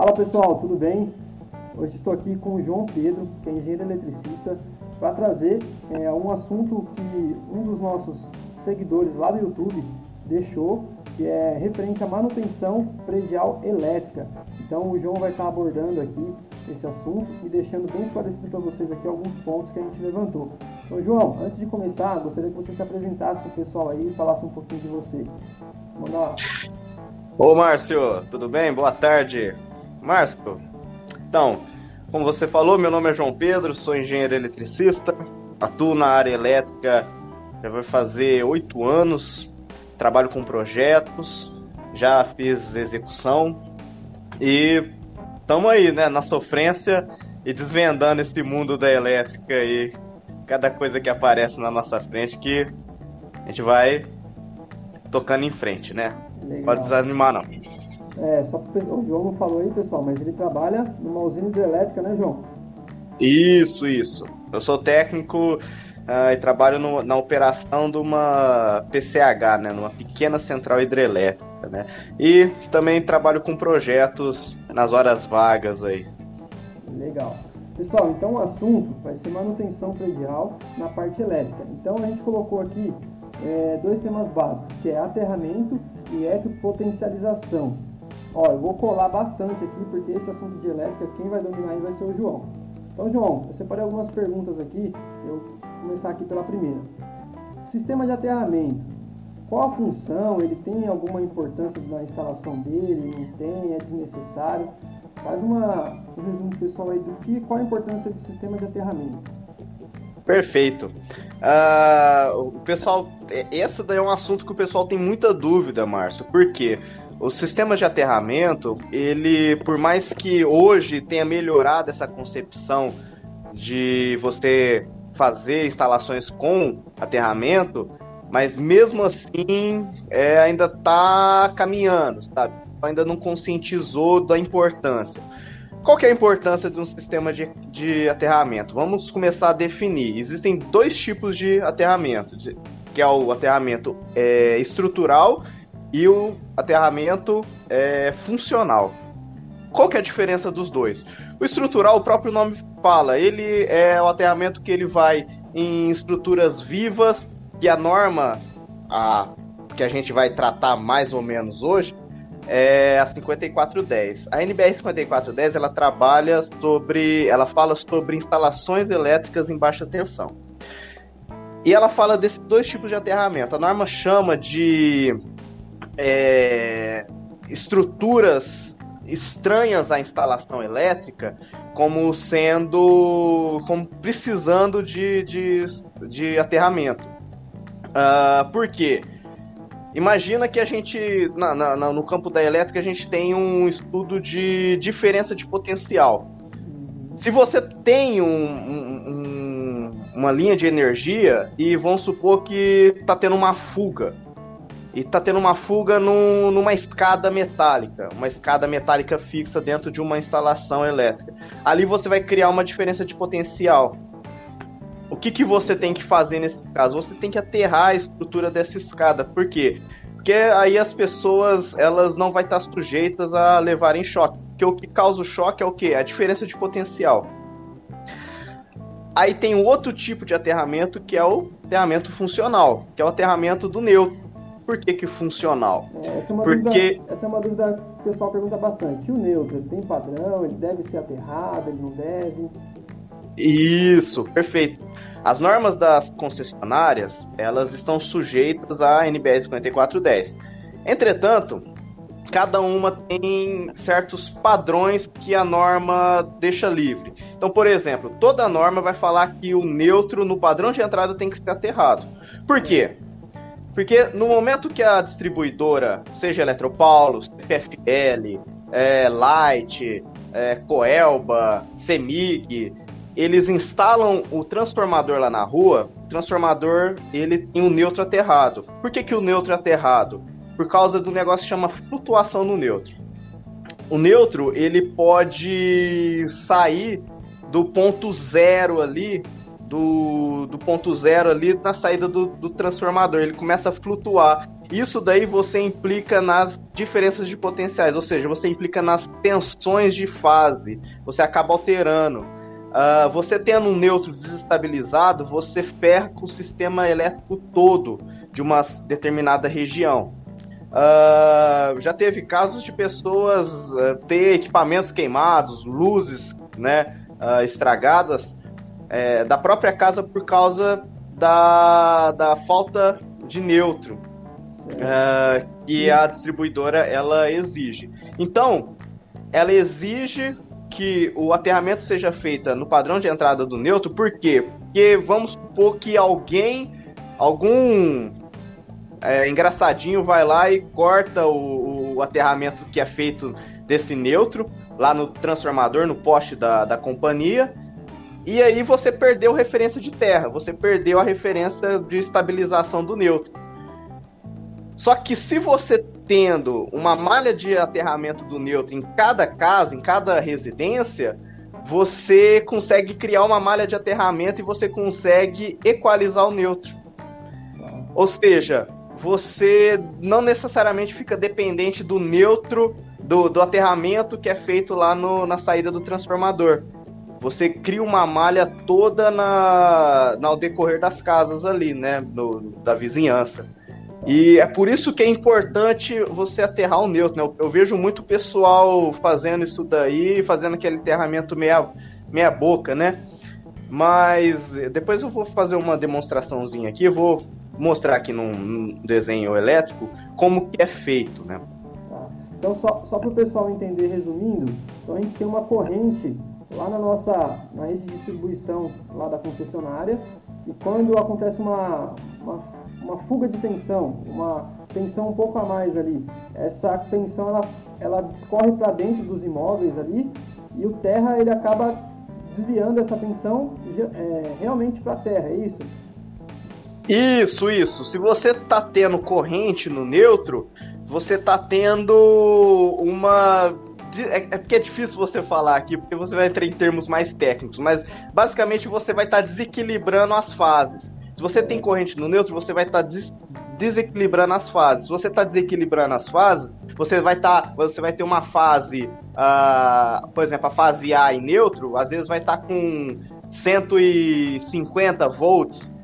Fala pessoal, tudo bem? Hoje estou aqui com o João Pedro, que é engenheiro eletricista, para trazer é, um assunto que um dos nossos seguidores lá do YouTube deixou, que é referente à manutenção predial elétrica. Então o João vai estar abordando aqui esse assunto e deixando bem esclarecido para vocês aqui alguns pontos que a gente levantou. Então João, antes de começar, gostaria que você se apresentasse para o pessoal aí e falasse um pouquinho de você. Vamos lá. Ô Márcio, tudo bem? Boa tarde. Márcio, então, como você falou, meu nome é João Pedro, sou engenheiro eletricista, atuo na área elétrica já vai fazer oito anos, trabalho com projetos, já fiz execução e estamos aí, né, na sofrência e desvendando esse mundo da elétrica aí, cada coisa que aparece na nossa frente que a gente vai tocando em frente, né? Legal. Pode desanimar não. É, só o João não falou aí, pessoal, mas ele trabalha numa usina hidrelétrica, né, João? Isso, isso. Eu sou técnico uh, e trabalho no, na operação de uma PCH, né, numa pequena central hidrelétrica, né? E também trabalho com projetos nas horas vagas aí. Legal. Pessoal, então o assunto vai ser manutenção predial na parte elétrica. Então a gente colocou aqui é, dois temas básicos, que é aterramento e ecopotencialização. Ó, eu vou colar bastante aqui, porque esse assunto de elétrica, quem vai dominar aí vai ser o João. Então, João, eu separei algumas perguntas aqui, eu vou começar aqui pela primeira. Sistema de aterramento, qual a função? Ele tem alguma importância na instalação dele? Não tem? É desnecessário? Faz uma, um resumo pessoal aí do que, qual a importância do sistema de aterramento. Perfeito. Uh, o pessoal, esse daí é um assunto que o pessoal tem muita dúvida, Márcio. Por quê? O sistema de aterramento, ele, por mais que hoje tenha melhorado essa concepção de você fazer instalações com aterramento, mas mesmo assim é, ainda está caminhando, sabe? Ainda não conscientizou da importância. Qual que é a importância de um sistema de, de aterramento? Vamos começar a definir. Existem dois tipos de aterramento, que é o aterramento é, estrutural e o aterramento é, funcional. Qual que é a diferença dos dois? O estrutural, o próprio nome fala, ele é o aterramento que ele vai em estruturas vivas, e a norma a, que a gente vai tratar mais ou menos hoje é a 5410. A NBR 5410 ela trabalha sobre, ela fala sobre instalações elétricas em baixa tensão. E ela fala desses dois tipos de aterramento. A norma chama de é, estruturas estranhas à instalação elétrica como sendo como precisando de, de, de aterramento. Uh, por quê? Imagina que a gente, na, na, no campo da elétrica, a gente tem um estudo de diferença de potencial. Se você tem um, um, uma linha de energia e vamos supor que está tendo uma fuga e tá tendo uma fuga num, numa escada metálica, uma escada metálica fixa dentro de uma instalação elétrica. Ali você vai criar uma diferença de potencial. O que, que você tem que fazer nesse caso? Você tem que aterrar a estrutura dessa escada. Por quê? Porque aí as pessoas elas não vão estar sujeitas a levarem choque. Porque o que causa o choque é o quê? A diferença de potencial. Aí tem um outro tipo de aterramento que é o aterramento funcional, que é o aterramento do neutro por que, que funcional? É, essa, é uma Porque... dúvida, essa é uma dúvida que o pessoal pergunta bastante. E o neutro, ele tem padrão? Ele deve ser aterrado? Ele não deve? Isso, perfeito. As normas das concessionárias, elas estão sujeitas à NBS 5410. Entretanto, cada uma tem certos padrões que a norma deixa livre. Então, por exemplo, toda norma vai falar que o neutro no padrão de entrada tem que ser aterrado. Por quê? Porque no momento que a distribuidora, seja Eletropaulo, CPFL, é, Light, é, Coelba, Semig, eles instalam o transformador lá na rua, o transformador ele tem um neutro aterrado. Por que, que o neutro é aterrado? Por causa do negócio que chama flutuação no neutro. O neutro ele pode sair do ponto zero ali do, do ponto zero ali na saída do, do transformador. Ele começa a flutuar. Isso daí você implica nas diferenças de potenciais, ou seja, você implica nas tensões de fase, você acaba alterando. Uh, você tendo um neutro desestabilizado, você ferra o sistema elétrico todo de uma determinada região. Uh, já teve casos de pessoas uh, ter equipamentos queimados, luzes né, estragadas é, da própria casa por causa da, da falta de neutro uh, que a distribuidora ela exige. Então, ela exige que o aterramento seja feito no padrão de entrada do neutro, por quê? Porque vamos supor que alguém, algum é, engraçadinho vai lá e corta o, o, aterramento que é feito desse neutro lá no transformador, no poste da, da companhia, e aí você perdeu referência de terra, você perdeu a referência de estabilização do neutro. Só que se você tendo uma malha de aterramento do neutro em cada casa, em cada residência, você consegue criar uma malha de aterramento e você consegue equalizar o neutro. Ou seja, você não necessariamente fica dependente do neutro do, do aterramento que é feito lá no, na saída do transformador você cria uma malha toda na, no decorrer das casas ali, né? No, da vizinhança. E é por isso que é importante você aterrar o neutro, né? Eu, eu, vejo muito pessoal fazendo isso daí, fazendo aquele aterramento meia, meia boca, né? Mas depois eu vou fazer uma demonstraçãozinha aqui, vou mostrar aqui num, num desenho elétrico como que é feito, né? Tá. Então, só, só para o pessoal entender, resumindo, então a gente tem uma corrente lá na nossa na rede de distribuição lá da concessionária e quando acontece uma, uma, uma fuga de tensão, uma tensão um pouco a mais ali, essa tensão ela, ela discorre para dentro dos imóveis ali e o terra ele acaba desviando essa tensão é, realmente para a terra, é isso? Isso, isso. Se você tá tendo corrente no neutro, você tá tendo uma é, é porque é difícil você falar aqui, porque você vai entrar em termos mais técnicos, mas basicamente você vai estar tá desequilibrando as fases. Se você tem corrente no neutro, você vai estar tá des desequilibrando as fases. Se você está desequilibrando as fases, você vai estar, tá, você vai ter uma fase, uh, por exemplo, a fase A em neutro, às vezes vai estar tá com 150 volts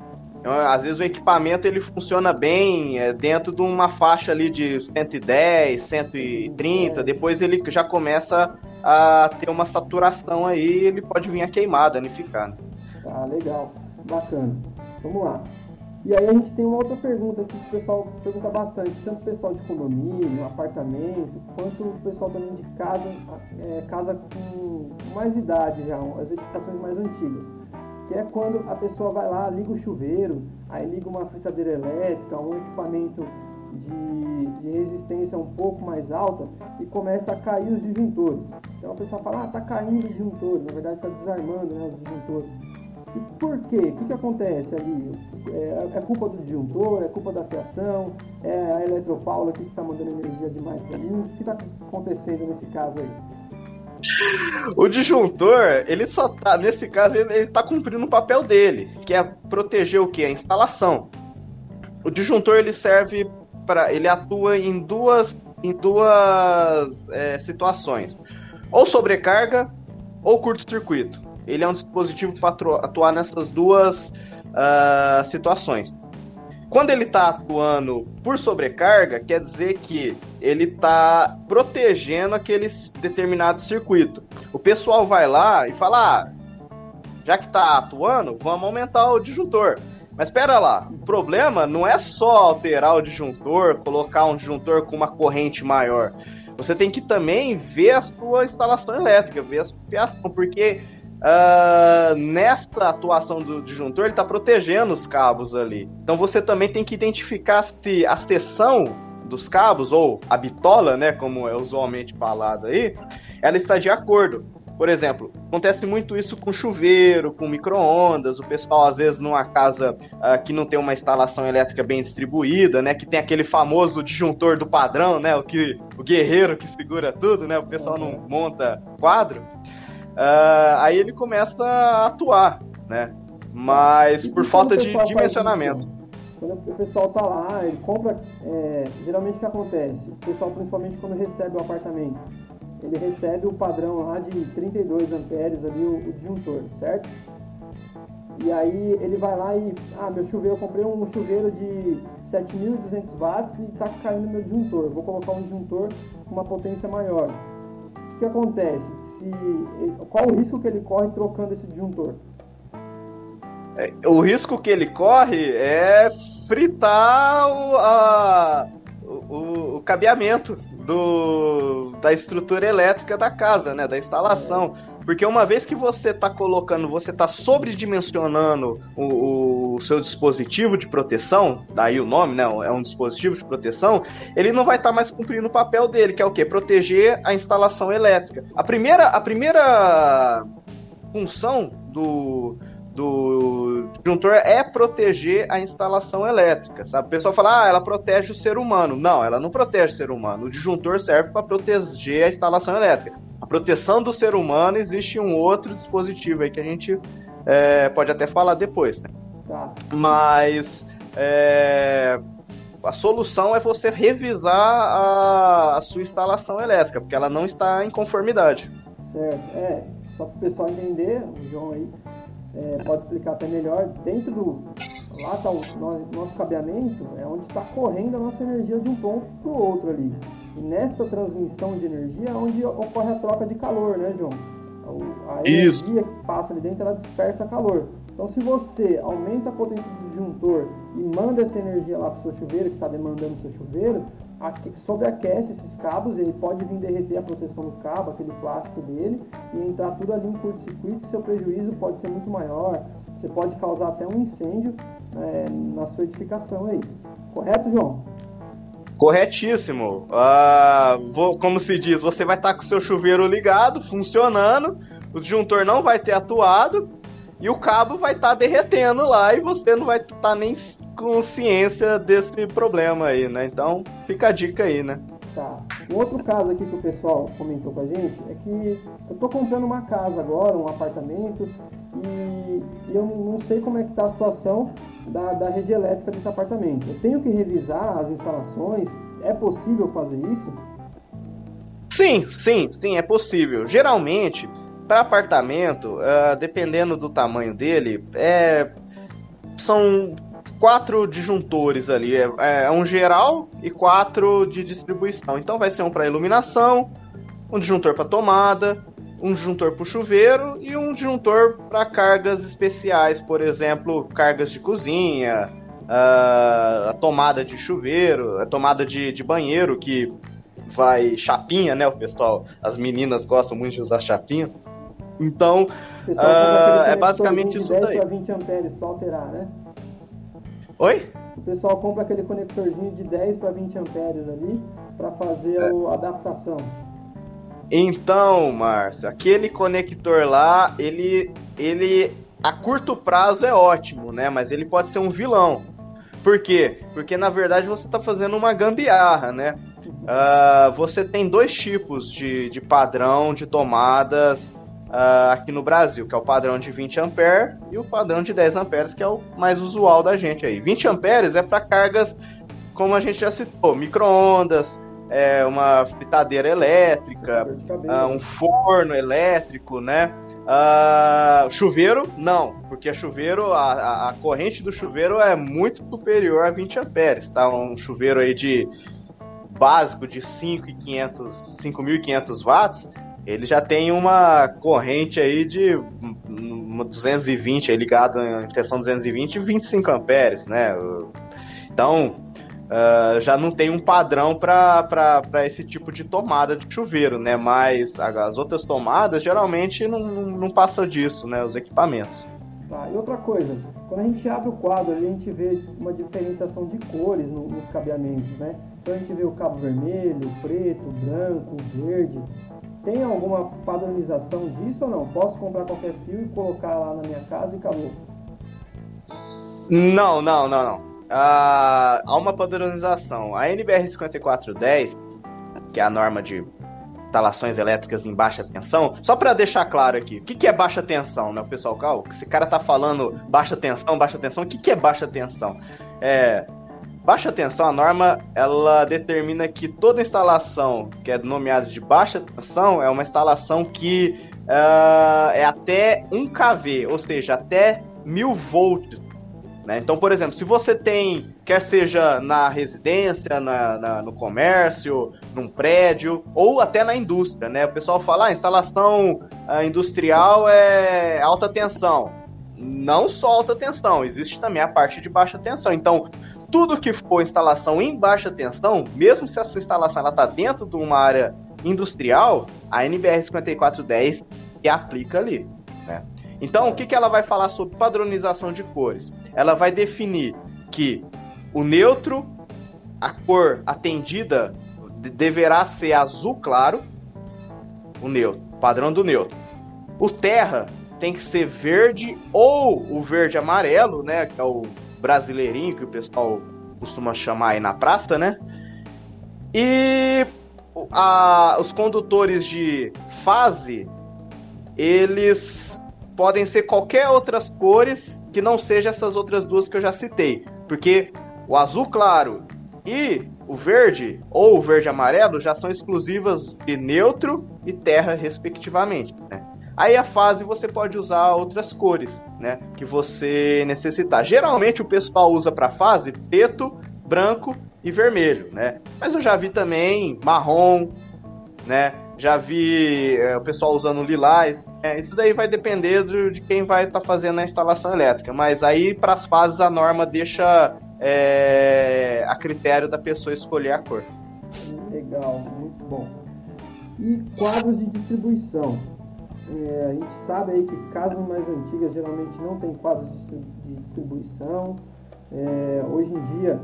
às vezes o equipamento ele funciona bem é, dentro de uma faixa ali de 110, 130, depois ele já começa a ter uma saturação aí, ele pode vir a queimar, danificar. Né? Tá, legal, bacana. Vamos lá. E aí a gente tem uma outra pergunta aqui que o pessoal pergunta bastante, tanto o pessoal de condomínio, apartamento, quanto o pessoal também de casa, é, casa com mais idade já, as edificações mais antigas que é quando a pessoa vai lá, liga o chuveiro, aí liga uma fritadeira elétrica, um equipamento de, de, resistência um pouco mais alta e começa a cair os disjuntores. Então a pessoa fala, ah, tá caindo os disjuntores, na verdade está desarmando né, os disjuntores. E por quê? O que, que acontece ali? É, é, culpa do disjuntor? É culpa da fiação? É a Eletropaula que está mandando energia demais para mim? O que está acontecendo nesse caso aí? O disjuntor, ele só tá, nesse caso, ele, ele tá cumprindo o papel dele, que é proteger o que? A instalação. O disjuntor ele serve para. ele atua em duas, em duas é, situações: ou sobrecarga ou curto-circuito. Ele é um dispositivo para atuar nessas duas uh, situações. Quando ele está atuando por sobrecarga, quer dizer que ele está protegendo aquele determinado circuito. O pessoal vai lá e fala: ah, já que está atuando, vamos aumentar o disjuntor. Mas espera lá, o problema não é só alterar o disjuntor, colocar um disjuntor com uma corrente maior. Você tem que também ver a sua instalação elétrica, ver a sua fiação, porque Uh, atuação do disjuntor, ele está protegendo os cabos ali. Então você também tem que identificar se a seção dos cabos, ou a bitola, né, como é usualmente falado aí, ela está de acordo. Por exemplo, acontece muito isso com chuveiro, com micro-ondas. O pessoal, às vezes, numa casa uh, que não tem uma instalação elétrica bem distribuída, né? Que tem aquele famoso disjuntor do padrão, né? O, que, o guerreiro que segura tudo, né? O pessoal não monta quadro. Uh, aí ele começa a atuar, né? Mas por falta de dimensionamento. Quando o pessoal tá lá, ele compra. É, geralmente o que acontece? O pessoal, principalmente quando recebe o apartamento, ele recebe o padrão lá de 32 amperes ali, o, o disjuntor, certo? E aí ele vai lá e, ah, meu chuveiro, eu comprei um chuveiro de 7.200 watts e está caindo meu disjuntor. Vou colocar um disjuntor com uma potência maior. O que, acontece? Se, qual o risco que ele corre trocando esse disjuntor? É, o risco que ele corre é fritar o, a, o, o cabeamento do, da estrutura elétrica da casa, né? Da instalação. Porque uma vez que você está colocando, você está sobredimensionando o, o, seu dispositivo de proteção, daí o nome, né? É um dispositivo de proteção, ele não vai estar tá mais cumprindo o papel dele, que é o quê? Proteger a instalação elétrica. A primeira, a primeira função do, do disjuntor é proteger a instalação elétrica, sabe? O pessoal fala, ah, ela protege o ser humano. Não, ela não protege o ser humano. O disjuntor serve para proteger a instalação elétrica a proteção do ser humano, existe um outro dispositivo aí que a gente é, pode até falar depois, né? Tá. Mas é, a solução é você revisar a, a, sua instalação elétrica, porque ela não está em conformidade. Certo, é, só para o pessoal entender, o João aí é, pode explicar até melhor, dentro do. Lá está o nosso, cabeamento, é onde está correndo a nossa energia de um ponto para o outro ali. E nessa transmissão de energia é onde ocorre a troca de calor, né, João? A energia que passa ali dentro, ela dispersa calor. Então, se você aumenta a potência do disjuntor e manda essa energia lá para o seu chuveiro, que está demandando o seu chuveiro, sobreaquece esses cabos, ele pode vir derreter a proteção do cabo, aquele plástico dele, e entrar tudo ali em curto-circuito, seu prejuízo pode ser muito maior. Você pode causar até um incêndio é, na sua edificação aí. Correto, João? Corretíssimo. Uh, vou, como se diz, você vai estar com o seu chuveiro ligado, funcionando, o disjuntor não vai ter atuado e o cabo vai estar tá derretendo lá e você não vai estar tá nem com ciência desse problema aí, né? Então fica a dica aí, né? Tá. Um outro caso aqui que o pessoal comentou com a gente é que eu tô comprando uma casa agora, um apartamento, e, e eu não sei como é que tá a situação da, da rede elétrica desse apartamento. Eu tenho que revisar as instalações? É possível fazer isso? Sim, sim, sim, é possível. Geralmente, para apartamento, uh, dependendo do tamanho dele, é, são quatro disjuntores ali. É, é, um geral e quatro de distribuição. Então vai ser um para iluminação, um disjuntor para tomada, um disjuntor para chuveiro e um disjuntor para cargas especiais, por exemplo, cargas de cozinha, a, a tomada de chuveiro, a tomada de, de banheiro que vai chapinha, né? O pessoal, as meninas gostam muito de usar chapinha. Então, uh, é basicamente isso daí. 10 para 20 amperes para alterar, né? Oi? O pessoal compra aquele conectorzinho de 10 para 20 amperes ali para fazer é. a adaptação. Então, Márcio, aquele conector lá, ele, ele a curto prazo é ótimo, né? Mas ele pode ser um vilão. Por quê? Porque na verdade você está fazendo uma gambiarra, né? Uh, você tem dois tipos de, de padrão de tomadas uh, aqui no Brasil, que é o padrão de 20 ampere e o padrão de 10 amperes, que é o mais usual da gente aí. 20 amperes é para cargas, como a gente já citou, microondas, é, uma fritadeira elétrica, uh, um forno elétrico, né? Uh, chuveiro, não, porque chuveiro, a, a, corrente do chuveiro é muito superior a 20 amperes, tá? Um chuveiro aí de básico de 5.500 watts, ele já tem uma corrente aí de 220 aí ligado em tensão 220 e 25 amperes, né? Então, uh, já não tem um padrão para esse tipo de tomada de chuveiro, né? Mas as outras tomadas geralmente não, não passam disso, né? Os equipamentos. Tá, e outra coisa, quando a gente abre o quadro a gente vê uma diferenciação de cores no, nos cabeamentos, né? Então a gente vê o cabo vermelho, preto, branco, verde. Tem alguma padronização disso ou não? Posso comprar qualquer fio e colocar lá na minha casa e acabou? Não, não, não, não há uma padronização. A NBR 5410, que é a norma de instalações elétricas em baixa tensão, só para deixar claro aqui, o que, que é baixa tensão, né? O pessoal, calma, esse cara tá falando baixa tensão, baixa tensão, o que, que é baixa tensão? É, baixa tensão, a norma, ela determina que toda instalação que é nomeada de baixa tensão é uma instalação que uh, é até 1 kV, ou seja, até 1000 volts né? Então, por exemplo, se você tem, quer seja na residência, na, na, no comércio, num prédio, ou até na indústria, né? O pessoal fala, ah, instalação uh, industrial é alta tensão. Não só alta tensão, existe também a parte de baixa tensão. Então, tudo que for instalação em baixa tensão, mesmo se essa instalação está dentro de uma área industrial, a NBR 5410 se aplica ali. Né? Então, o que, que ela vai falar sobre padronização de cores? Ela vai definir que o neutro, a cor atendida, deverá ser azul claro, o neutro, padrão do neutro. O terra tem que ser verde ou o verde amarelo, né, que é o brasileirinho que o pessoal costuma chamar aí na praça, né? E a, os condutores de fase, eles podem ser qualquer outras cores que não seja essas outras duas que eu já citei. Porque o azul claro e o verde, ou o verde amarelo, já são exclusivas de neutro e terra, respectivamente. Né? Aí a fase você pode usar outras cores, né? Que você necessitar. Geralmente o pessoal usa para fase preto, branco e vermelho, né? Mas eu já vi também marrom, né? já vi é, o pessoal usando lilás. É, isso daí vai depender de, de quem vai estar tá fazendo a instalação elétrica. Mas aí, para as fases, a norma deixa é, a critério da pessoa escolher a cor. Legal, muito bom. E quadros de distribuição. É, a gente sabe aí que casas mais antigas geralmente não tem quadros de distribuição. É, hoje em dia,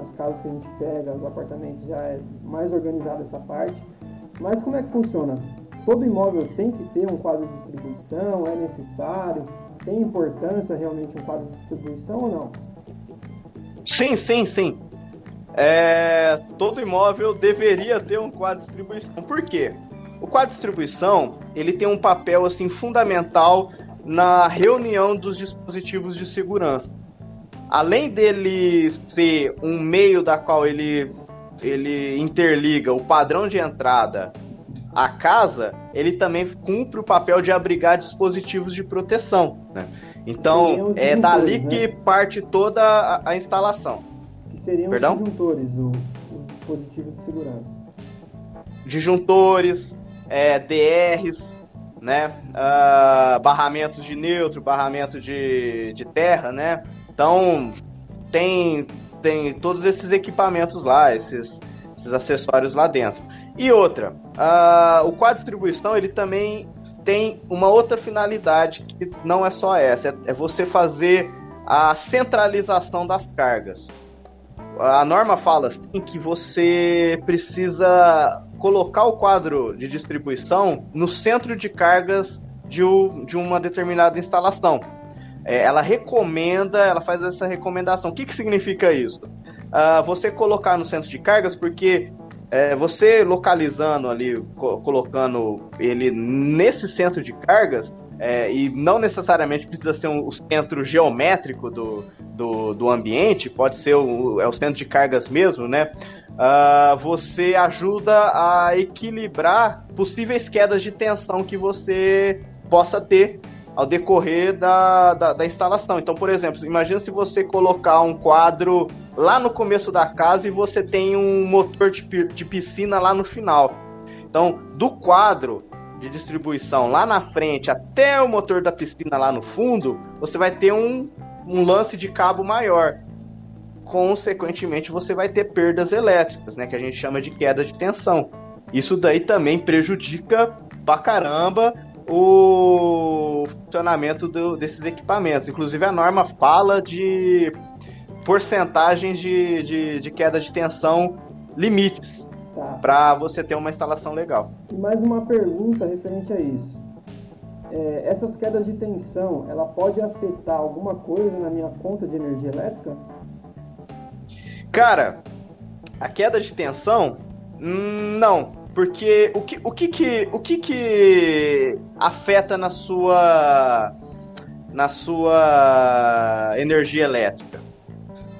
as casas que a gente pega, os apartamentos, já é mais organizada essa parte. Mas como é que funciona? Todo imóvel tem que ter um quadro de distribuição? É necessário? Tem importância realmente um quadro de distribuição ou não? Sim, sim, sim. É, todo imóvel deveria ter um quadro de distribuição. Por quê? O quadro de distribuição ele tem um papel assim fundamental na reunião dos dispositivos de segurança. Além dele ser um meio da qual ele ele interliga o padrão de entrada à casa, ele também cumpre o papel de abrigar dispositivos de proteção. Né? Então, é dali né? que parte toda a, a, instalação. Que seriam Perdão? os disjuntores, o, os dispositivos de segurança. Disjuntores, é, DRs, né? Uh, barramentos de neutro, barramento de, de terra, né? Então, tem tem todos esses equipamentos lá, esses, esses acessórios lá dentro. E outra, uh, o quadro de distribuição ele também tem uma outra finalidade que não é só essa, é, é você fazer a centralização das cargas. A norma fala assim que você precisa colocar o quadro de distribuição no centro de cargas de, o, de uma determinada instalação é, ela recomenda, ela faz essa recomendação. O que, que significa isso? Uh, você colocar no centro de cargas, porque é, você localizando ali, co colocando ele nesse centro de cargas, é, e não necessariamente precisa ser um, o centro geométrico do, do, do ambiente, pode ser o, é o centro de cargas mesmo, né? Uh, você ajuda a equilibrar possíveis quedas de tensão que você possa ter ao decorrer da, da, da, instalação. Então, por exemplo, imagina se você colocar um quadro lá no começo da casa e você tem um motor de, de piscina lá no final. Então, do quadro de distribuição lá na frente até o motor da piscina lá no fundo, você vai ter um, um lance de cabo maior. Consequentemente, você vai ter perdas elétricas, né, que a gente chama de queda de tensão. Isso daí também prejudica pra caramba o funcionamento do, desses equipamentos. Inclusive, a norma fala de porcentagens de, de, de queda de tensão limites tá. para você ter uma instalação legal. E mais uma pergunta referente a isso. É, essas quedas de tensão, ela pode afetar alguma coisa na minha conta de energia elétrica? Cara, a queda de tensão, hum, não Porque o que, o que, que, o que, que afeta na sua na sua energia elétrica?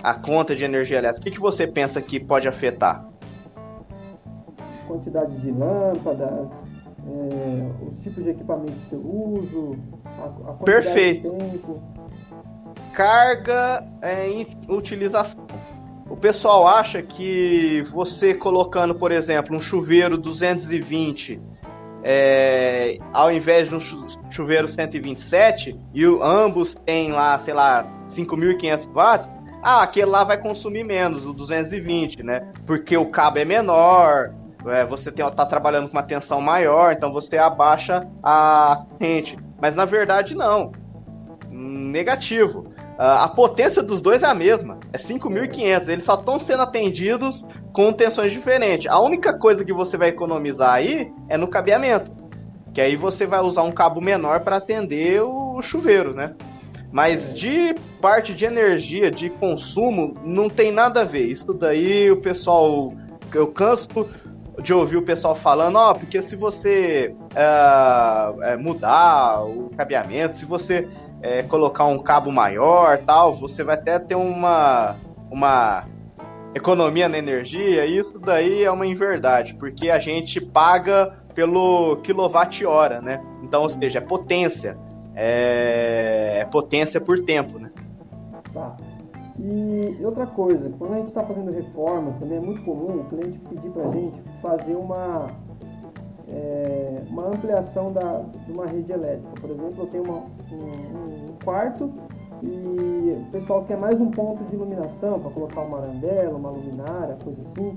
A conta de energia elétrica. O que, que você pensa que pode afetar? Quantidade de lâmpadas, é, os tipos de equipamentos que eu uso, a, a quantidade Perfeito. de tempo. Carga é, em utilização. O pessoal acha que você colocando, por exemplo, um chuveiro 220 é, ao invés de um chuveiro 127 e o, ambos têm lá, sei lá, 5.500 watts, ah, aquele lá vai consumir menos, o 220, né? Porque o cabo é menor, é, você tem, tá trabalhando com uma tensão maior, então você abaixa a corrente. Mas na verdade não. Negativo. Uh, a potência dos dois é a mesma, é 5.500. Eles só estão sendo atendidos com tensões diferentes. A única coisa que você vai economizar aí é no cabeamento, que aí você vai usar um cabo menor para atender o chuveiro, né? Mas de parte de energia, de consumo, não tem nada a ver. Isso daí o pessoal. Eu canso de ouvir o pessoal falando, ó, oh, porque se você uh, mudar o cabeamento, se você é, colocar um cabo maior tal, você vai até ter uma, uma economia na energia, isso daí é uma inverdade, porque a gente paga pelo quilowatt-hora, né? Então, ou seja, é potência. É, é potência por tempo, né? Tá. E outra coisa, quando a gente está fazendo reformas, também é muito comum o cliente pedir para a gente fazer uma é, uma ampliação da, de uma rede elétrica. Por exemplo, eu tenho uma, um, um, quarto e o pessoal quer mais um ponto de iluminação para colocar uma arandela, uma luminária, coisa assim.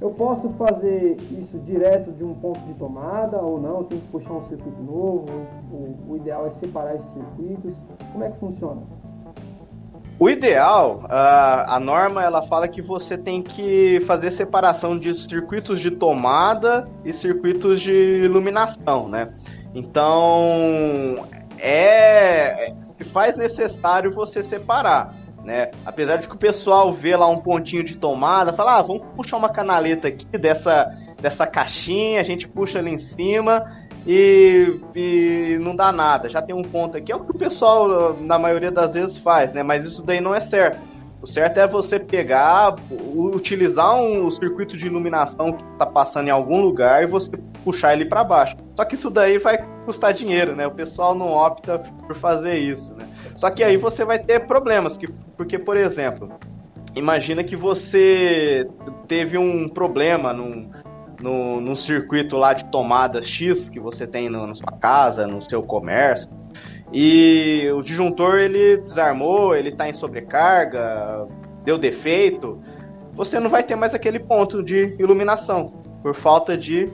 Eu posso fazer isso direto de um ponto de tomada ou não? Eu tenho que puxar um circuito novo? O, o ideal é separar esses circuitos. Como é que funciona? O ideal, a, a norma ela fala que você tem que fazer separação de circuitos de tomada e circuitos de iluminação, né? Então é faz necessário você separar, né? Apesar de que o pessoal vê lá um pontinho de tomada, fala, ah, vamos puxar uma canaleta aqui dessa dessa caixinha, a gente puxa ali em cima e, e, não dá nada. Já tem um ponto aqui, é o que o pessoal, na maioria das vezes, faz, né? Mas isso daí não é certo. O certo é você pegar, utilizar um circuito de iluminação que está passando em algum lugar e você puxar ele para baixo. Só que isso daí vai custar dinheiro, né? O pessoal não opta por fazer isso, né? Só que aí você vai ter problemas, que, porque, por exemplo, imagina que você teve um problema num, no, no circuito lá de tomada X que você tem no, na sua casa, no seu comércio. E o disjuntor ele desarmou, ele está em sobrecarga, deu defeito. Você não vai ter mais aquele ponto de iluminação por falta de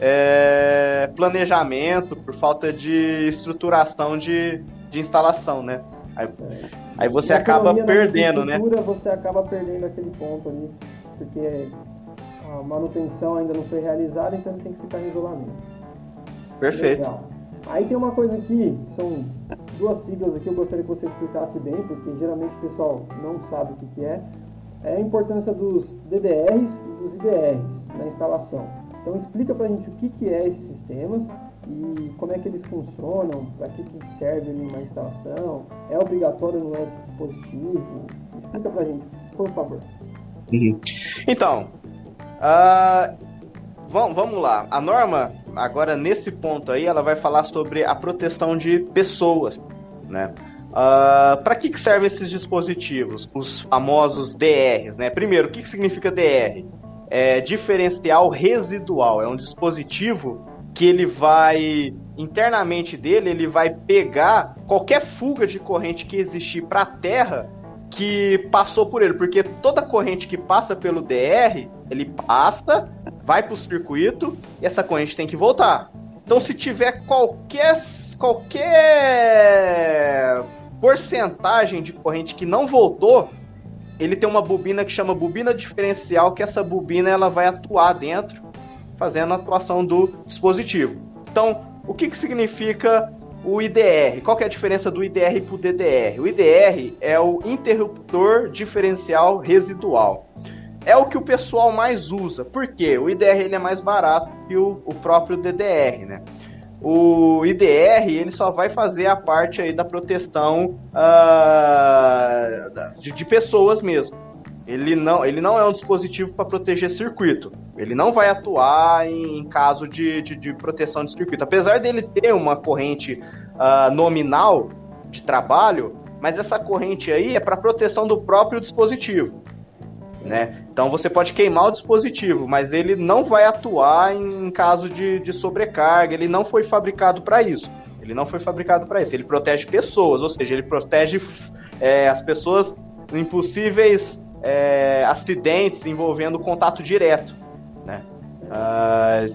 é, planejamento, por falta de estruturação de, de instalação, né? Aí, aí você acaba perdendo, né? Você acaba perdendo aquele ponto ali, porque a manutenção ainda não foi realizada, então ele tem que ficar em isolamento. Perfeito. Legal. Aí tem uma coisa aqui, que são duas siglas aqui, eu gostaria que você explicasse bem, porque geralmente o pessoal não sabe o que, que é. É a importância dos DDRs e dos IDRs na instalação. Então explica pra gente o que, que é esses sistemas e como é que eles funcionam, para que, que serve uma instalação, é obrigatório no esse dispositivo? Explica pra gente, por favor. Uhum. Então, Uh, vamos, vamos lá. A norma, agora nesse ponto aí, ela vai falar sobre a proteção de pessoas, né? Uh, ah, para que, que servem esses dispositivos? Os famosos DRs, né? Primeiro, o que, que significa DR? É diferencial residual. É um dispositivo que ele vai internamente dele, ele vai pegar qualquer fuga de corrente que existir para a Terra que passou por ele, porque toda corrente que passa pelo DR, ele passa, vai para o circuito e essa corrente tem que voltar. Então, se tiver qualquer qualquer porcentagem de corrente que não voltou, ele tem uma bobina que chama bobina diferencial, que essa bobina ela vai atuar dentro, fazendo a atuação do dispositivo. Então, o que, que significa o IDR. Qual que é a diferença do IDR para o DDR? O IDR é o interruptor diferencial residual. é o que o pessoal mais usa. Por quê? O IDR ele é mais barato que o, o próprio DDR, né? O IDR ele só vai fazer a parte aí da proteção uh, de, de, pessoas mesmo. Ele não, ele não é um dispositivo para proteger circuito. Ele não vai atuar em, caso de, de, de, proteção de circuito. Apesar dele ter uma corrente uh, nominal de trabalho, mas essa corrente aí é para proteção do próprio dispositivo né? Então você pode queimar o dispositivo, mas ele não vai atuar em caso de, de sobrecarga, ele não foi fabricado para isso. Ele não foi fabricado para isso. Ele protege pessoas, ou seja, ele protege é, as pessoas em possíveis é, acidentes envolvendo contato direto, né? Uh,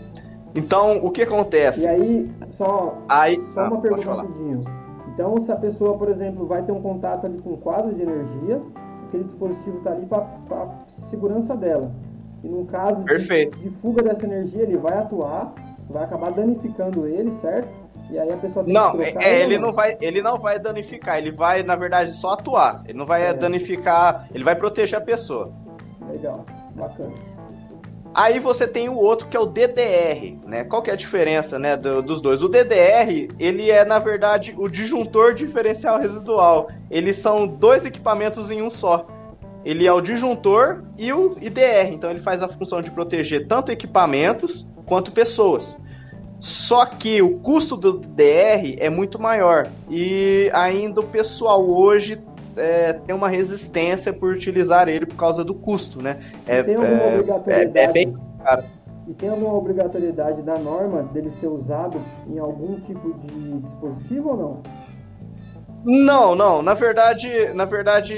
então, o que acontece? E aí, só, aí, só uma ah, pergunta rapidinho. Então, se a pessoa, por exemplo, vai ter um contato ali com um quadro de energia, aquele dispositivo está ali para segurança dela. E no caso de, de, fuga dessa energia, ele vai atuar, vai acabar danificando ele, certo? E aí a pessoa tem não, que é, ele não vai, ele não vai danificar, ele vai na verdade só atuar. Ele não vai é. danificar, ele vai proteger a pessoa. Legal, bacana. Aí você tem o outro que é o DDR, né? Qual que é a diferença, né, do, dos dois? O DDR, ele é na verdade o disjuntor diferencial residual. Eles são dois equipamentos em um só. Ele é o disjuntor e o IDR, então ele faz a função de proteger tanto equipamentos quanto pessoas. Só que o custo do DDR é muito maior e ainda o pessoal hoje é, tem uma resistência por utilizar ele por causa do custo, né? É, tem alguma é, obrigatoriedade? É, é bem caro. E tem alguma obrigatoriedade da norma dele ser usado em algum tipo de dispositivo ou não? Não, não. Na verdade, na verdade,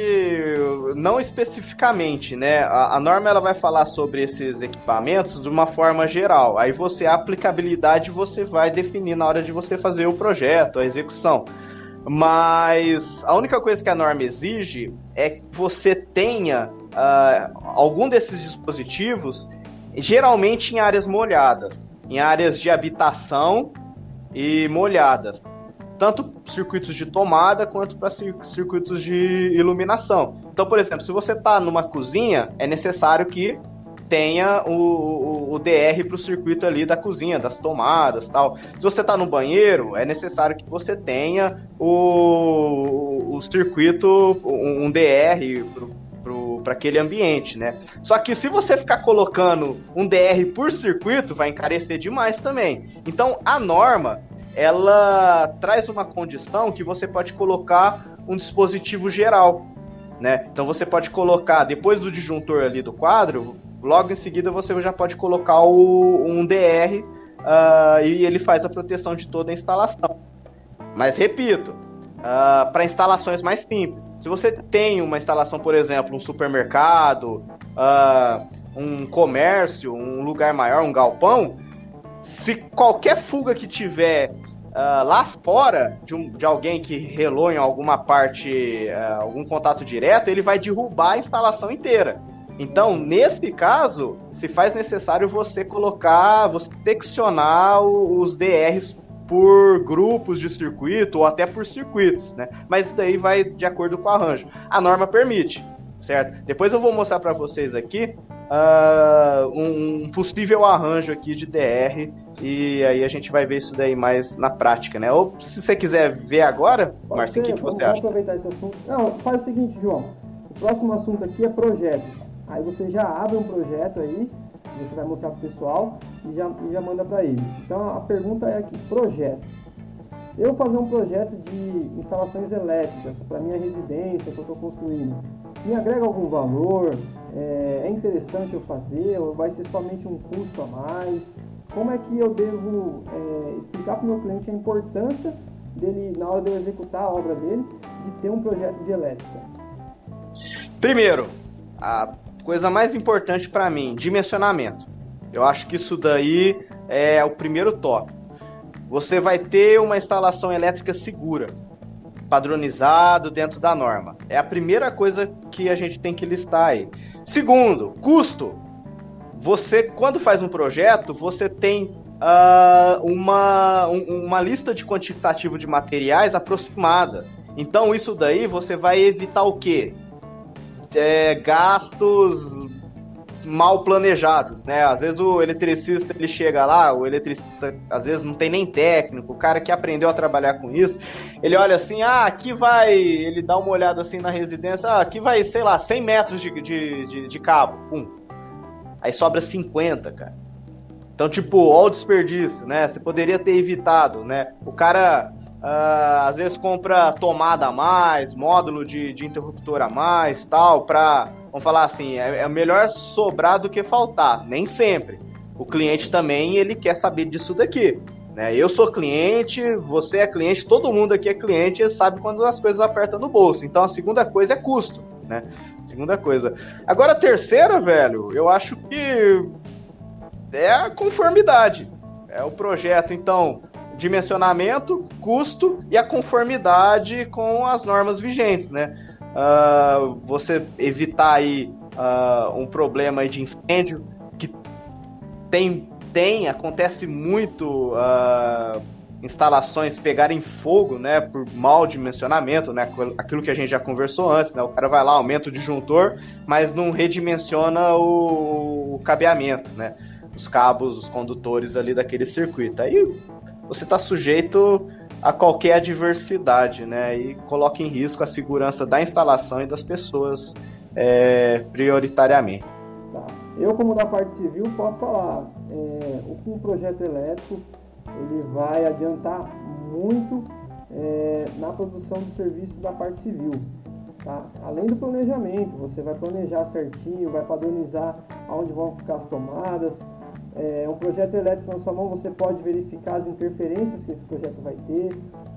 não especificamente, né? A, a, norma ela vai falar sobre esses equipamentos de uma forma geral. Aí você a aplicabilidade você vai definir na hora de você fazer o projeto, a execução. Mas a única coisa que a norma exige é que você tenha uh, algum desses dispositivos, geralmente em áreas molhadas, em áreas de habitação e molhadas. Tanto circuitos de tomada quanto para circuitos de iluminação. Então, por exemplo, se você está numa cozinha, é necessário que tenha o, o, o DR para o circuito ali da cozinha, das tomadas tal. Se você está no banheiro, é necessário que você tenha o, o circuito, um DR para aquele ambiente, né? Só que se você ficar colocando um DR por circuito, vai encarecer demais também. Então a norma ela traz uma condição que você pode colocar um dispositivo geral, né? Então você pode colocar depois do disjuntor ali do quadro, Logo em seguida você já pode colocar o, um DR uh, ah, e ele faz a proteção de toda a instalação. Mas repito, uh, para instalações mais simples. Se você tem uma instalação, por exemplo, um supermercado, uh, um comércio, um lugar maior, um galpão, se qualquer fuga que tiver Uh, lá fora de, um, de, alguém que relou em alguma parte, uh, algum contato direto, ele vai derrubar a instalação inteira. Então, nesse caso, se faz necessário você colocar, você seccionar os DRs por grupos de circuito ou até por circuitos, né? Mas isso daí vai de acordo com o arranjo. A norma permite, certo? Depois eu vou mostrar para vocês aqui uh, um possível arranjo aqui de DR e aí a gente vai ver isso daí mais na prática, né? Ou se você quiser ver agora, Marcinho, o que, que você acha? aproveitar esse assunto. Não, faz o seguinte, João. O próximo assunto aqui é projetos. Aí você já abre um projeto aí, você vai mostrar para o pessoal e já, e já manda para eles. Então a pergunta é aqui, projeto. Eu fazer um projeto de instalações elétricas para minha residência que eu estou construindo, me agrega algum valor? É, é interessante eu fazer? Ou vai ser somente um custo a mais? Como é que eu devo é, explicar para o meu cliente a importância dele, na hora de eu executar a obra dele, de ter um projeto de elétrica? Primeiro, a Coisa mais importante para mim, dimensionamento. Eu acho que isso daí é o primeiro tópico. Você vai ter uma instalação elétrica segura, padronizado dentro da norma. É a primeira coisa que a gente tem que listar aí. Segundo, custo. Você, quando faz um projeto, você tem uh, uma, um, uma lista de quantitativo de materiais aproximada. Então, isso daí você vai evitar o quê? É, gastos mal planejados, né? Às vezes o eletricista ele chega lá, o eletricista às vezes não tem nem técnico, o cara que aprendeu a trabalhar com isso, ele olha assim, ah, aqui vai, ele dá uma olhada assim na residência, ah, aqui vai, sei lá, 100 metros de, de, de, de cabo, pum. Aí sobra 50, cara. Então, tipo, ó o desperdício, né? Você poderia ter evitado, né? O cara uh, às vezes compra tomada a mais, módulo de, de interruptor a mais, tal, pra, vamos falar assim, é, é melhor sobrar do que faltar, nem sempre. O cliente também, ele quer saber disso daqui. Né? Eu sou cliente, você é cliente, todo mundo aqui é cliente e sabe quando as coisas apertam no bolso. Então a segunda coisa é custo, né? Segunda coisa. Agora a terceira, velho, eu acho que é a conformidade. É o projeto, então, dimensionamento, custo e a conformidade com as normas vigentes, né? Uh, você evitar aí uh, um problema de incêndio que tem, tem acontece muito uh, instalações pegarem fogo, né, por mau dimensionamento, né, aquilo que a gente já conversou antes, né, o cara vai lá, aumenta o disjuntor, mas não redimensiona o, o cabeamento, né, os cabos, os condutores ali daquele circuito. Aí você está sujeito a qualquer adversidade, né? E coloca em risco a segurança da instalação e das pessoas é, prioritariamente. Tá. Eu, como da parte civil, posso falar, é, o projeto elétrico ele vai adiantar muito é, na produção do serviço da parte civil. Tá? Além do planejamento, você vai planejar certinho, vai padronizar aonde vão ficar as tomadas, é, um projeto elétrico na sua mão, você pode verificar as interferências que esse projeto vai ter.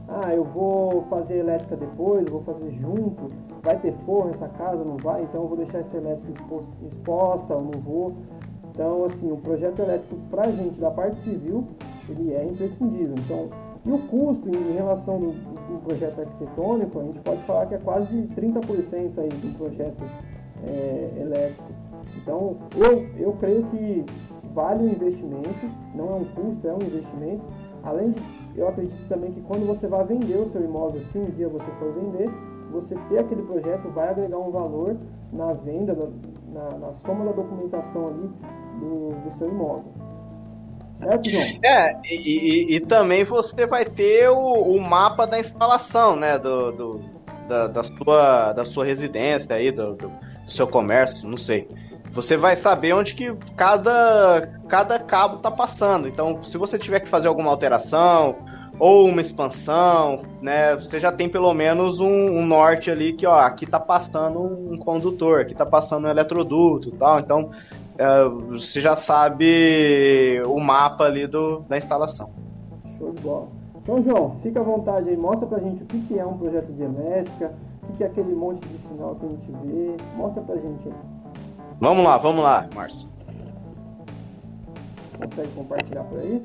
Ah, eu vou fazer elétrica depois, vou fazer junto. Vai ter forro essa casa, não vai? Então eu vou deixar essa elétrica exposta, exposta ou não vou. Então, assim, o projeto elétrico para a gente da parte civil, ele é imprescindível. Então, e o custo em relação do, do projeto arquitetônico, a gente pode falar que é quase de 30% aí do projeto é, elétrico. Então, eu, eu creio que vale o investimento, não é um custo, é um investimento. Além de, eu acredito também que quando você vai vender o seu imóvel, se um dia você for vender, você ter aquele projeto vai agregar um valor na venda, na, na soma da documentação ali do, do seu imóvel. Certo, João? É, e, e, e, também você vai ter o, o mapa da instalação, né? Do, do da, da, sua, da sua residência aí, do, do seu comércio, não sei você vai saber onde que cada, cada cabo está passando. Então, se você tiver que fazer alguma alteração ou uma expansão, né, você já tem pelo menos um, um norte ali que, ó, aqui está passando um condutor, aqui está passando um eletroduto, tal. Então, é, você já sabe o mapa ali do, da instalação. Show de bola. Então, João, fica à vontade aí, mostra pra gente o que, que é um projeto de elétrica, o que, que é aquele monte de sinal que a gente vê. Mostra pra gente aí. Vamos lá, vamos lá, Márcio. Consegue compartilhar por aí?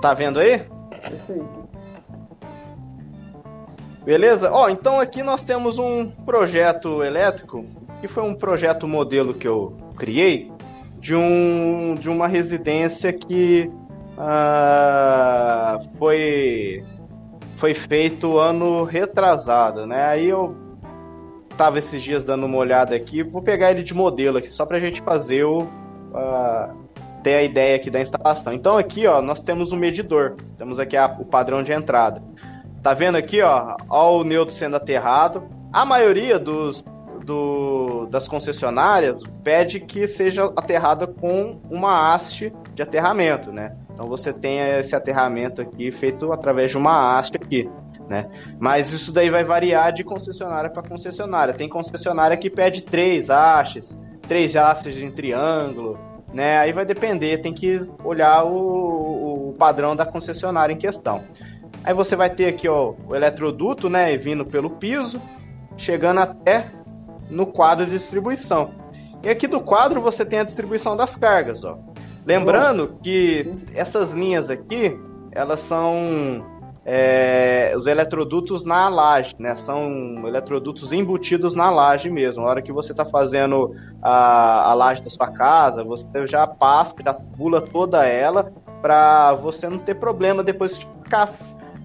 Tá vendo aí? Perfeito. Beleza? Ó, então aqui nós temos um projeto elétrico, que foi um projeto modelo que eu criei, de, um, de uma residência que uh, foi, foi feito ano retrasado, né? Aí eu tava esses dias dando uma olhada aqui. Vou pegar ele de modelo aqui, só pra gente fazer o. Uh, ter a ideia aqui da instalação. Então aqui, ó, nós temos um medidor. Temos aqui a, o padrão de entrada. Tá vendo aqui, ó, ó o neutro sendo aterrado. A maioria dos, do, das concessionárias pede que seja aterrada com uma haste de aterramento, né? Então você tem esse aterramento aqui feito através de uma haste aqui né? Mas isso daí vai variar de concessionária para concessionária. Tem concessionária que pede três hastes, três hastes em triângulo, né? Aí vai depender, tem que olhar o, o padrão da concessionária em questão. Aí você vai ter aqui ó, o eletroduto, né, vindo pelo piso, chegando até no quadro de distribuição. E aqui do quadro você tem a distribuição das cargas, ó. Lembrando que essas linhas aqui, elas são é, os eletrodutos na laje, né? São eletrodutos embutidos na laje mesmo. Na hora que você está fazendo a, a laje da sua casa, você já passa, já pula toda ela para você não ter problema depois de ficar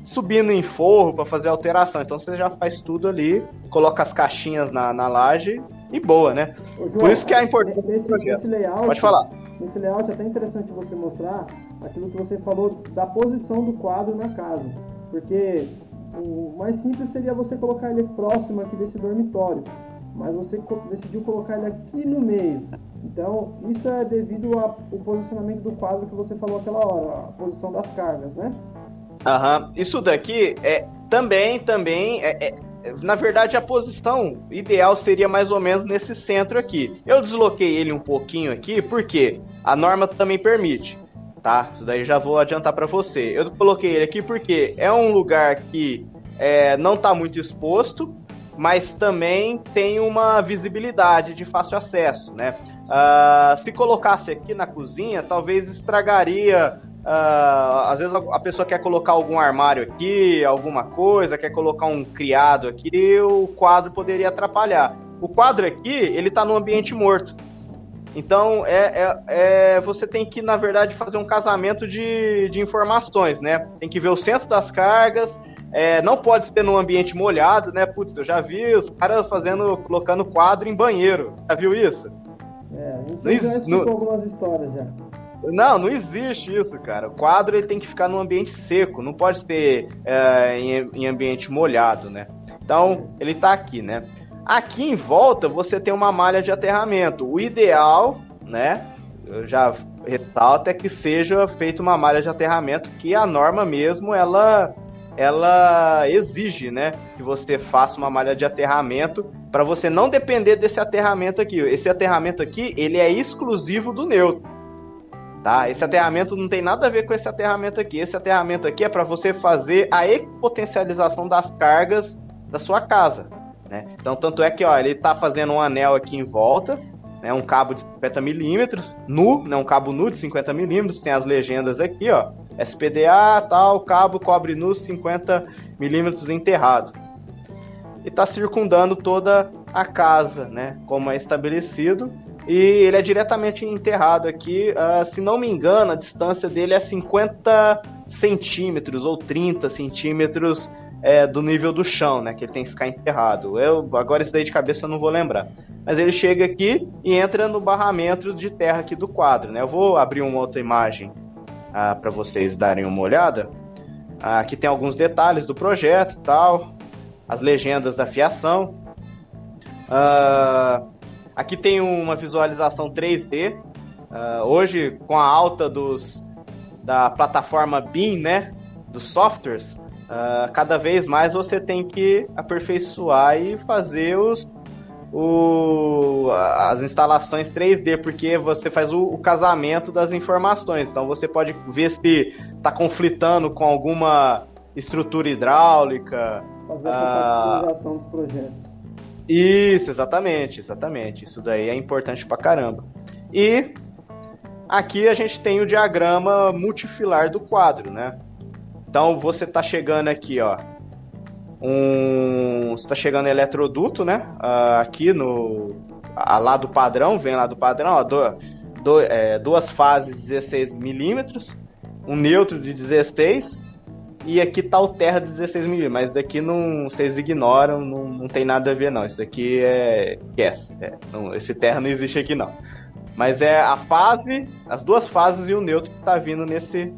subindo em forro para fazer alteração. Então você já faz tudo ali, coloca as caixinhas na, na laje e boa, né? Ô, João, Por isso que é a importância nesse, nesse layout, Pode falar. Nesse layout é até interessante você mostrar aquilo que você falou da posição do quadro na casa. Porque o mais simples seria você colocar ele próximo aqui desse dormitório. Mas você decidiu colocar ele aqui no meio. Então, isso é devido ao posicionamento do quadro que você falou aquela hora, a posição das cargas, né? Aham. Isso daqui é também, também é, é, na verdade, a posição ideal seria mais ou menos nesse centro aqui. Eu desloquei ele um pouquinho aqui, porque a norma também permite, tá? Isso daí já vou adiantar para você. Eu coloquei ele aqui porque é um lugar que é, não está muito exposto, mas também tem uma visibilidade de fácil acesso, né? Uh, se colocasse aqui na cozinha, talvez estragaria Uh, às vezes a pessoa quer colocar algum armário aqui, alguma coisa, quer colocar um criado aqui, o quadro poderia atrapalhar. O quadro aqui, ele está no ambiente morto. Então, é, é, é, você tem que, na verdade, fazer um casamento de, de informações, né? Tem que ver o centro das cargas, é, não pode ser num ambiente molhado, né? Putz, eu já vi os caras fazendo, colocando quadro em banheiro. Já viu isso? É, a gente já escutou algumas histórias já. Não, não existe isso, cara. O quadro ele tem que ficar num ambiente seco, não pode ser é, em, em, ambiente molhado, né? Então, ele tá aqui, né? Aqui em volta você tem uma malha de aterramento. O ideal, né? Eu já ressalto é que seja feita uma malha de aterramento, que a norma mesmo ela ela exige, né, que você faça uma malha de aterramento para você não depender desse aterramento aqui. Esse aterramento aqui, ele é exclusivo do neutro tá? Esse aterramento não tem nada a ver com esse aterramento aqui. Esse aterramento aqui é para você fazer a equipotencialização das cargas da sua casa, né? Então, tanto é que, ó, ele está fazendo um anel aqui em volta, né? Um cabo de 50 milímetros, nu, né? Um cabo nu de 50 milímetros, tem as legendas aqui, ó. SPDA, tal, cabo cobre nu 50 milímetros enterrado. E está circundando toda a casa, né? Como é estabelecido e ele é diretamente enterrado aqui. Uh, se não me engano, a distância dele é 50 centímetros ou 30 centímetros é, do nível do chão, né? Que ele tem que ficar enterrado. Eu agora isso daí de cabeça eu não vou lembrar. Mas ele chega aqui e entra no barramento de terra aqui do quadro, né? Eu vou abrir uma outra imagem uh, para vocês darem uma olhada. Uh, aqui tem alguns detalhes do projeto, tal, as legendas da fiação. Uh, Aqui tem uma visualização 3D. Uh, ah, hoje, com a alta dos, da plataforma BIM, né, dos softwares, uh, cada vez mais você tem que aperfeiçoar e fazer os, o, as instalações 3D, porque você faz o, o, casamento das informações. Então você pode ver se está conflitando com alguma estrutura hidráulica. Fazer a compatibilização dos projetos. Isso, exatamente, exatamente. Isso daí é importante pra caramba. E aqui a gente tem o diagrama multifilar do quadro, né? Então você tá chegando aqui, ó. Um, você tá chegando eletroduto, né? Uh, aqui no a, lá do padrão, vem lá do padrão, ó, do, do, é, duas fases 16 milímetros, um neutro de 16 e aqui tá o Terra de 16 milímetros, mas daqui não, vocês ignoram, não, não tem nada a ver não. Isso daqui é. Yes, é não, esse Terra não existe aqui não. Mas é a fase, as duas fases e o neutro que tá vindo nesse.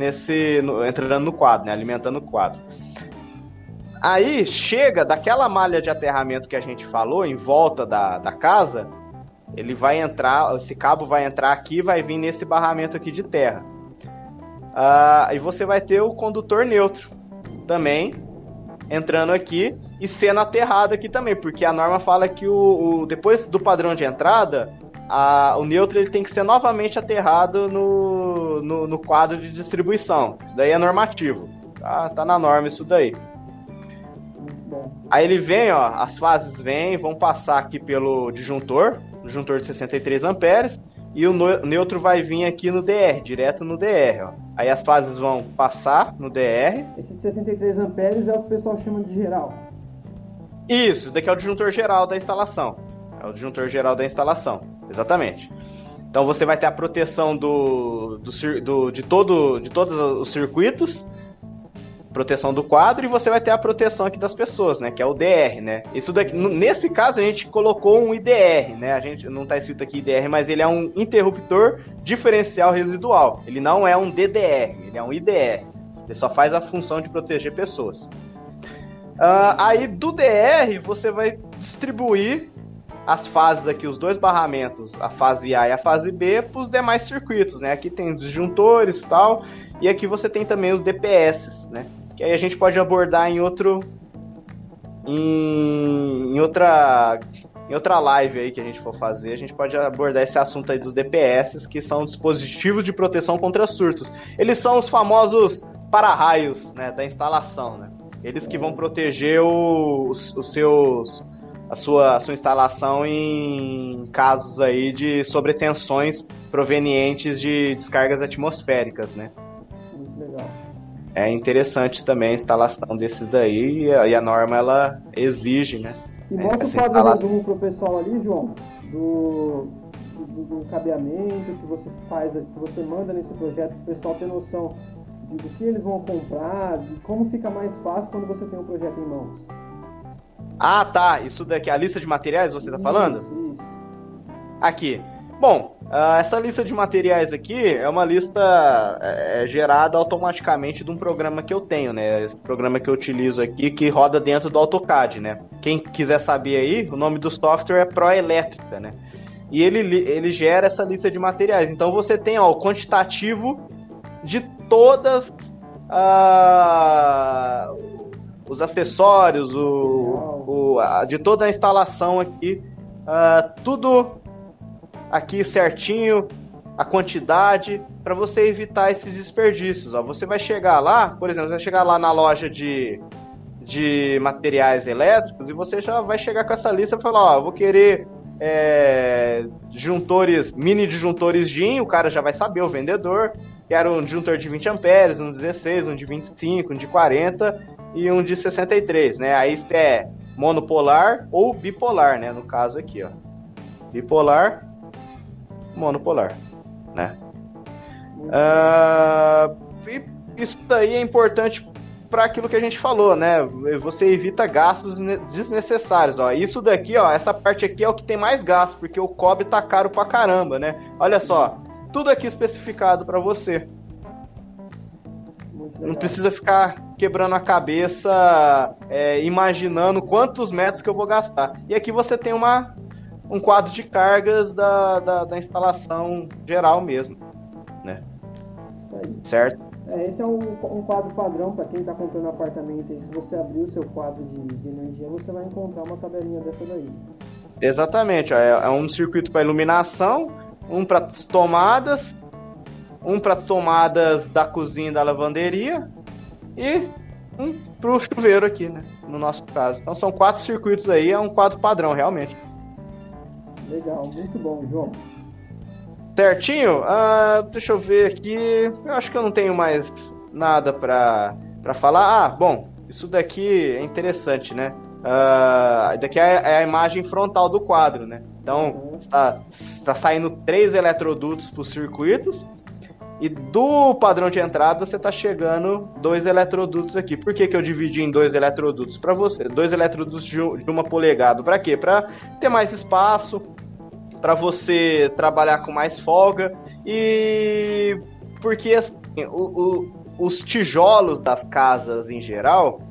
Nesse no, entrando no quadro, né? Alimentando o quadro. Aí chega daquela malha de aterramento que a gente falou, em volta da, da casa, ele vai entrar, esse cabo vai entrar aqui vai vir nesse barramento aqui de terra. Uh, e você vai ter o condutor neutro também entrando aqui e sendo aterrado aqui também, porque a norma fala que o, o depois do padrão de entrada, a, o neutro ele tem que ser novamente aterrado no, no, no, quadro de distribuição. Isso daí é normativo. Tá, tá na norma isso daí. Aí ele vem, ó, as fases vêm, vão passar aqui pelo disjuntor, disjuntor de 63 amperes, e o neutro vai vir aqui no DR, direto no DR, ó. Aí as fases vão passar no DR. Esse de 63 amperes é o que o pessoal chama de geral. Isso, isso daqui é o disjuntor geral da instalação. É o disjuntor geral da instalação, exatamente. Então você vai ter a proteção do, do, do de, todo, de todos os circuitos proteção do quadro e você vai ter a proteção aqui das pessoas, né? Que é o DR, né? Isso daqui, nesse caso a gente colocou um IDR, né? A gente não está escrito aqui IDR, mas ele é um interruptor diferencial residual. Ele não é um DDR, ele é um IDR. Ele só faz a função de proteger pessoas. Uh, aí do DR você vai distribuir as fases aqui, os dois barramentos, a fase A e a fase B, para os demais circuitos, né? Aqui tem disjuntores e tal, e aqui você tem também os DPS, né? Que aí a gente pode abordar em outro. Em, em outra. Em outra live aí que a gente for fazer, a gente pode abordar esse assunto aí dos DPS, que são dispositivos de proteção contra surtos. Eles são os famosos para-raios né, da instalação, né? Eles que vão proteger os, os seus a sua, a sua instalação em casos aí de sobretensões provenientes de descargas atmosféricas, né? Muito legal. É interessante também a instalação desses daí e a, e a norma ela exige, né? E mostra o quadro instalação... resumo pro pessoal ali, João, do, do, do, cabeamento que você faz, que você manda nesse projeto, para o pessoal ter noção de, do que eles vão comprar, de como fica mais fácil quando você tem um projeto em mãos. Ah, tá. Isso daqui, a lista de materiais você tá falando? Isso, isso. Aqui. Bom, uh, essa lista de materiais aqui é uma lista é, é, gerada automaticamente de um programa que eu tenho, né? Esse programa que eu utilizo aqui que roda dentro do AutoCAD, né? Quem quiser saber aí, o nome do software é Proelétrica, né? E ele, ele gera essa lista de materiais. Então você tem ó, o quantitativo de todas uh, os acessórios, o, o a, de toda a instalação aqui, uh, tudo aqui certinho, a quantidade, para você evitar esses desperdícios. Ó. Você vai chegar lá, por exemplo, você vai chegar lá na loja de, de materiais elétricos e você já vai chegar com essa lista e falar, ó, vou querer é, disjuntores, mini disjuntores DIN, o cara já vai saber, o vendedor, quero um disjuntor de 20 amperes, um 16, um de 25, um de 40, e um de 63, né? Aí é monopolar ou bipolar, né? No caso aqui, ó. Bipolar, monopolar, né? Uh, isso daí é importante para aquilo que a gente falou, né? Você evita gastos desnecessários, ó. Isso daqui, ó, essa parte aqui é o que tem mais gasto, porque o cobre tá caro pra caramba, né? Olha só, tudo aqui especificado para você. Não precisa ficar quebrando a cabeça, é, imaginando quantos metros que eu vou gastar. E aqui você tem uma, um quadro de cargas da, da, da instalação geral mesmo. Né? Isso aí. Certo? É, esse é um, um quadro padrão para quem está comprando apartamento. E se você abrir o seu quadro de, de energia, você vai encontrar uma tabelinha dessa daí. Exatamente. É, é um circuito para iluminação, um para tomadas um para as tomadas da cozinha e da lavanderia e um para o chuveiro aqui, né? No nosso caso. Então são quatro circuitos aí, é um quadro padrão, realmente. Legal, muito bom, João. Certinho? Uh, deixa eu ver aqui. Eu acho que eu não tenho mais nada para falar. Ah, bom, isso daqui é interessante, né? Uh, daqui é, é a imagem frontal do quadro, né? Então, está, está saindo três eletrodutos para os circuitos e do padrão de entrada você está chegando dois eletrodutos aqui. Por que, que eu dividi em dois eletrodutos? Para você, dois eletrodutos de, uma polegada. Para quê? Para ter mais espaço, para você trabalhar com mais folga e porque assim, o, o, os tijolos das casas em geral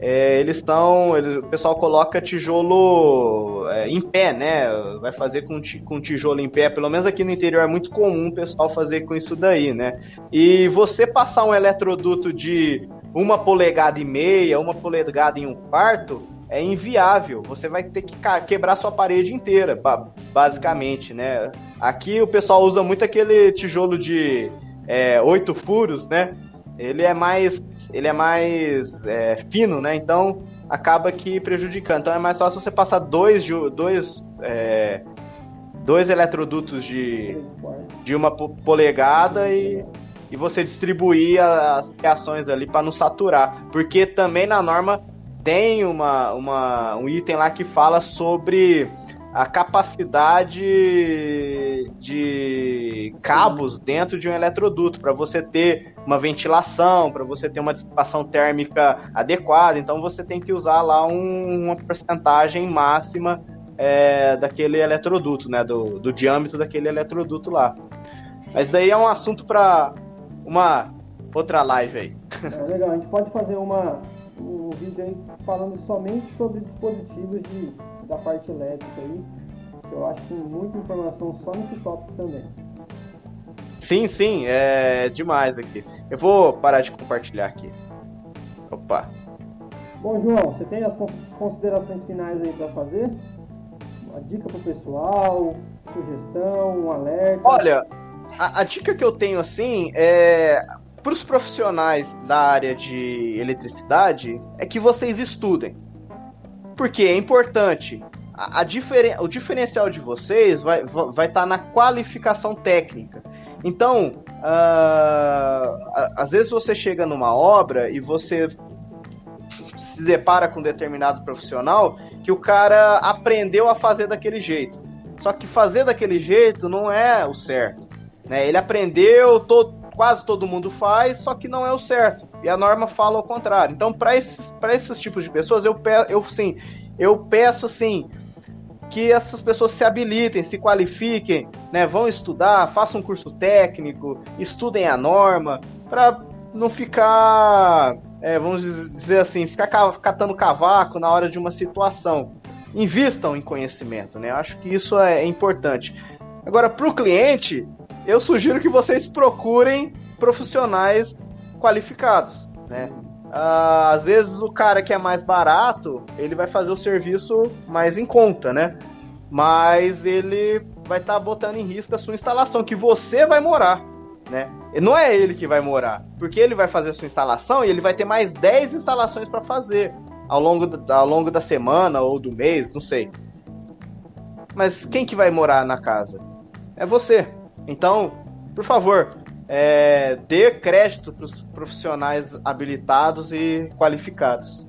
é, eles estão. o pessoal coloca tijolo é, em pé, né? Vai fazer com, com tijolo em pé. Pelo menos aqui no interior é muito comum o pessoal fazer com isso daí, né? E você passar um eletroduto de uma polegada e meia, uma polegada em um quarto, é inviável. Você vai ter que quebrar sua parede inteira, basicamente, né? Aqui o pessoal usa muito aquele tijolo de é, oito furos, né? Ele é mais, ele é mais é, fino, né? Então acaba que prejudicando. Então é mais fácil você passar dois, dois, é, dois eletrodutos de, de uma polegada e, e você distribuir as reações ali para não saturar. Porque também na norma tem uma, uma, um item lá que fala sobre a capacidade de cabos dentro de um eletroduto para você ter uma ventilação, para você ter uma dissipação térmica adequada. Então você tem que usar lá um, uma porcentagem máxima é, daquele eletroduto, né? Do, do diâmetro daquele eletroduto lá. Mas daí é um assunto para uma outra live aí. É legal, a gente pode fazer uma, um vídeo aí falando somente sobre dispositivos de, da parte elétrica aí, que eu acho que tem muita informação só nesse tópico também. Sim, sim, é demais aqui. Eu vou parar de compartilhar aqui. Opa. Bom, João, você tem as considerações finais aí para fazer? Uma dica pro pessoal, sugestão, um alerta? Olha, a, a dica que eu tenho assim é para os profissionais da área de eletricidade é que vocês estudem. Porque é importante. A, a diferen, o diferencial de vocês vai estar vai tá na qualificação técnica. Então, uh, às vezes você chega numa obra e você se depara com um determinado profissional que o cara aprendeu a fazer daquele jeito. Só que fazer daquele jeito não é o certo. Né? Ele aprendeu, todo, quase todo mundo faz, só que não é o certo. E a norma fala o contrário. Então, para esses, esses tipos de pessoas, eu, pe eu, sim, eu peço sim que essas pessoas se habilitem, se qualifiquem, né? vão estudar, façam um curso técnico, estudem a norma, para não ficar, é, vamos dizer assim, ficar catando cavaco na hora de uma situação. Invistam em conhecimento, né? Eu acho que isso é importante. Agora, para o cliente, eu sugiro que vocês procurem profissionais qualificados, né? Uh, às vezes o cara que é mais barato, ele vai fazer o serviço mais em conta, né? Mas ele vai estar tá botando em risco a sua instalação, que você vai morar, né? E não é ele que vai morar, porque ele vai fazer a sua instalação e ele vai ter mais 10 instalações para fazer ao longo, da, ao longo da semana ou do mês, não sei. Mas quem que vai morar na casa? É você. Então, por favor, é, dê crédito para os profissionais habilitados e qualificados.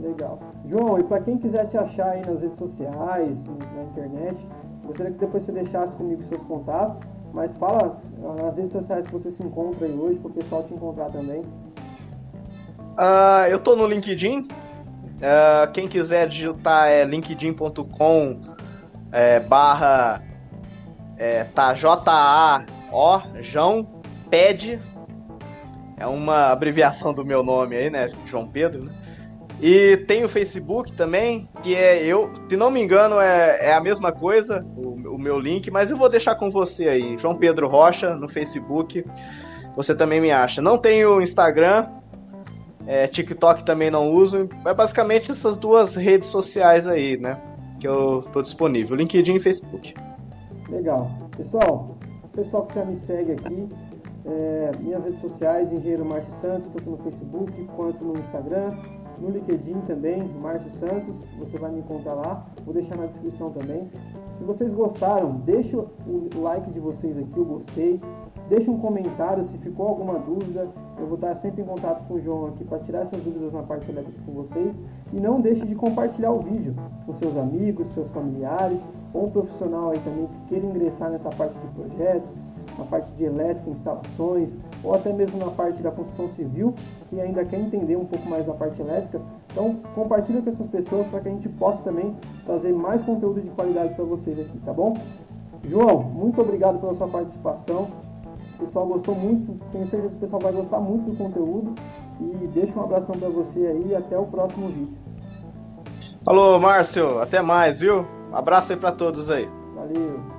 Legal. João, e para quem quiser te achar aí nas redes sociais, na internet, gostaria que depois você deixasse comigo seus contatos, mas fala nas redes sociais que você se encontra aí hoje, para o pessoal te encontrar também. Uh, eu estou no LinkedIn. Uh, quem quiser digitar é linkedin.com é, barra é, tá J-A-O, João Ped. É uma abreviação do meu nome aí, né? João Pedro, né? E tem o Facebook também, que é eu, se não me engano, é, é a mesma coisa, o, o, meu link, mas eu vou deixar com você aí, João Pedro Rocha, no Facebook. Você também me acha. Não tenho Instagram, é, TikTok também não uso. É basicamente essas duas redes sociais aí, né? Que eu tô disponível, LinkedIn e Facebook. Legal. Pessoal, pessoal que já me segue aqui, é, minhas redes sociais, Engenheiro Márcio Santos, tanto no Facebook quanto no Instagram, no LinkedIn também, Márcio Santos, você vai me encontrar lá, vou deixar na descrição também. Se vocês gostaram, deixa o like de vocês aqui, o gostei, deixa um comentário se ficou alguma dúvida, eu vou estar sempre em contato com o João aqui para tirar essas dúvidas na parte elétrica com vocês. E não deixe de compartilhar o vídeo com seus amigos, seus familiares, ou um profissional aí também que queira ingressar nessa parte de projetos, na parte de elétrica, instalações, ou até mesmo na parte da construção civil, que ainda quer entender um pouco mais da parte elétrica. Então, compartilha com essas pessoas para que a gente possa também trazer mais conteúdo de qualidade para vocês aqui, tá bom? João, muito obrigado pela sua participação. O pessoal gostou muito, tenho certeza que o pessoal vai gostar muito do conteúdo. E deixa um abração para você aí e até o próximo vídeo. Falou, Márcio. Até mais, viu? Um abraço aí para todos aí. Valeu.